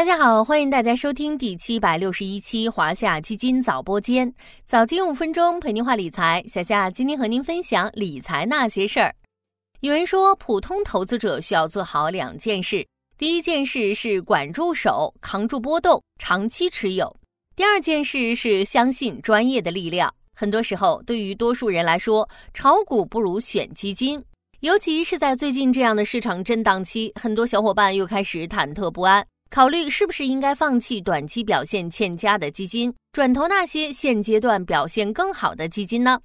大家好，欢迎大家收听第七百六十一期华夏基金早播间，早间五分钟陪您话理财。小夏今天和您分享理财那些事儿。有人说，普通投资者需要做好两件事：第一件事是管住手，扛住波动，长期持有；第二件事是相信专业的力量。很多时候，对于多数人来说，炒股不如选基金，尤其是在最近这样的市场震荡期，很多小伙伴又开始忐忑不安。考虑是不是应该放弃短期表现欠佳的基金，转投那些现阶段表现更好的基金呢？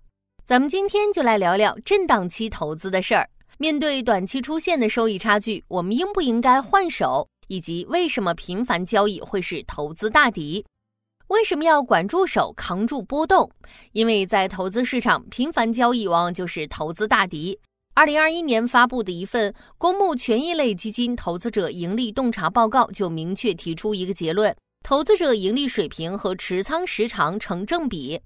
咱们今天就来聊聊震荡期投资的事儿。面对短期出现的收益差距，我们应不应该换手？以及为什么频繁交易会是投资大敌？为什么要管住手，扛住波动？因为在投资市场，频繁交易往往就是投资大敌。二零二一年发布的一份公募权益类基金投资者盈利洞察报告就明确提出一个结论：投资者盈利水平和持仓时长成正比。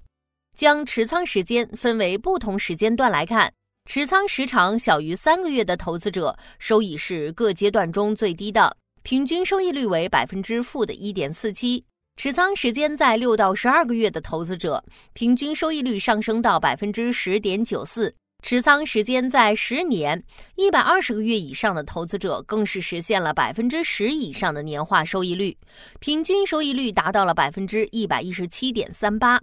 将持仓时间分为不同时间段来看，持仓时长小于三个月的投资者收益是各阶段中最低的，平均收益率为百分之负的一点四七；持仓时间在六到十二个月的投资者，平均收益率上升到百分之十点九四。持仓时间在十年、一百二十个月以上的投资者，更是实现了百分之十以上的年化收益率，平均收益率达到了百分之一百一十七点三八。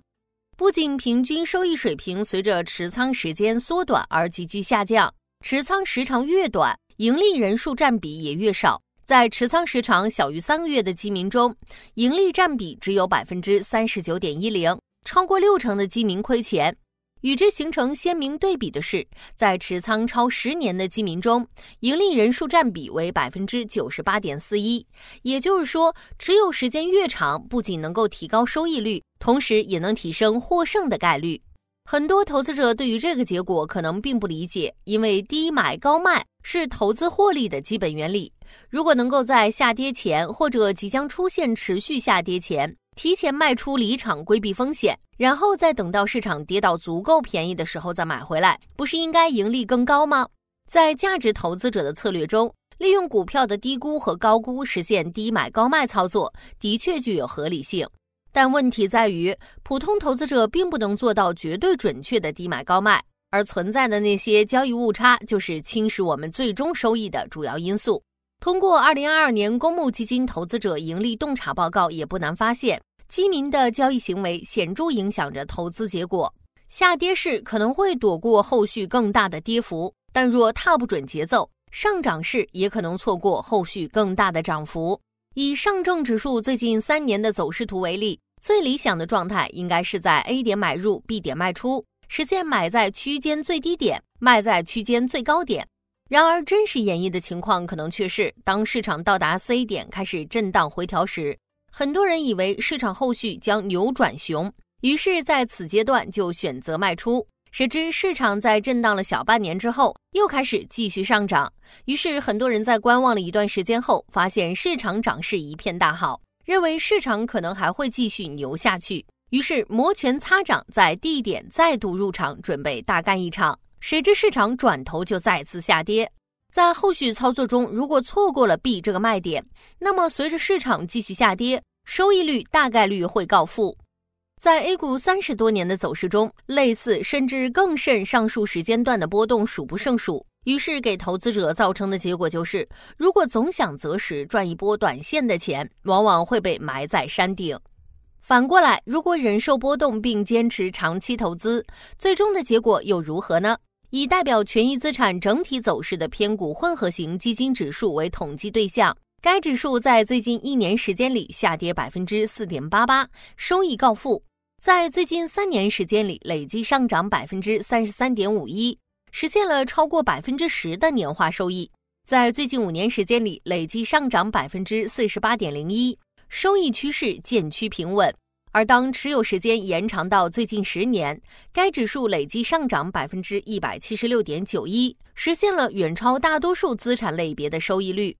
不仅平均收益水平随着持仓时间缩短而急剧下降，持仓时长越短，盈利人数占比也越少。在持仓时长小于三个月的基民中，盈利占比只有百分之三十九点一零，超过六成的基民亏钱。与之形成鲜明对比的是，在持仓超十年的基民中，盈利人数占比为百分之九十八点四一。也就是说，持有时间越长，不仅能够提高收益率，同时也能提升获胜的概率。很多投资者对于这个结果可能并不理解，因为低买高卖是投资获利的基本原理。如果能够在下跌前或者即将出现持续下跌前，提前卖出离场，规避风险，然后再等到市场跌到足够便宜的时候再买回来，不是应该盈利更高吗？在价值投资者的策略中，利用股票的低估和高估实现低买高卖操作，的确具有合理性。但问题在于，普通投资者并不能做到绝对准确的低买高卖，而存在的那些交易误差，就是侵蚀我们最终收益的主要因素。通过二零二二年公募基金投资者盈利洞察报告，也不难发现，基民的交易行为显著影响着投资结果。下跌市可能会躲过后续更大的跌幅，但若踏不准节奏，上涨市也可能错过后续更大的涨幅。以上证指数最近三年的走势图为例，最理想的状态应该是在 A 点买入，B 点卖出，实现买在区间最低点，卖在区间最高点。然而，真实演绎的情况可能却是，当市场到达 C 点开始震荡回调时，很多人以为市场后续将扭转熊，于是在此阶段就选择卖出。谁知市场在震荡了小半年之后，又开始继续上涨，于是很多人在观望了一段时间后，发现市场涨势一片大好，认为市场可能还会继续牛下去，于是摩拳擦掌，在低点再度入场，准备大干一场。谁知市场转头就再次下跌，在后续操作中，如果错过了 B 这个卖点，那么随着市场继续下跌，收益率大概率会告负。在 A 股三十多年的走势中，类似甚至更甚上述时间段的波动数不胜数，于是给投资者造成的结果就是，如果总想择时赚一波短线的钱，往往会被埋在山顶。反过来，如果忍受波动并坚持长期投资，最终的结果又如何呢？以代表权益资产整体走势的偏股混合型基金指数为统计对象，该指数在最近一年时间里下跌百分之四点八八，收益告负；在最近三年时间里累计上涨百分之三十三点五一，实现了超过百分之十的年化收益；在最近五年时间里累计上涨百分之四十八点零一，收益趋势渐趋平稳。而当持有时间延长到最近十年，该指数累计上涨百分之一百七十六点九一，实现了远超大多数资产类别的收益率。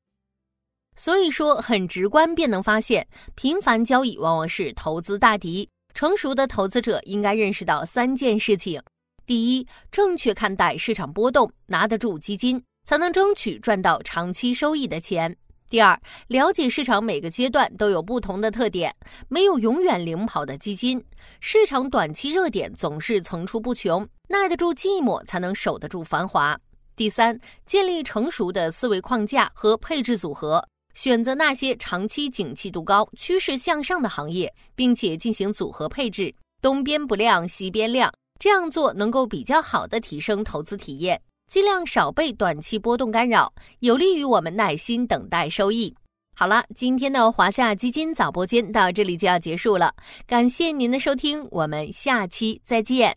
所以说，很直观便能发现，频繁交易往往是投资大敌。成熟的投资者应该认识到三件事情：第一，正确看待市场波动，拿得住基金，才能争取赚到长期收益的钱；第二，了解市场每个阶段都有不同的特点，没有永远领跑的基金。市场短期热点总是层出不穷，耐得住寂寞才能守得住繁华。第三，建立成熟的思维框架和配置组合，选择那些长期景气度高、趋势向上的行业，并且进行组合配置，东边不亮西边亮。这样做能够比较好的提升投资体验。尽量少被短期波动干扰，有利于我们耐心等待收益。好了，今天的华夏基金早播间到这里就要结束了，感谢您的收听，我们下期再见。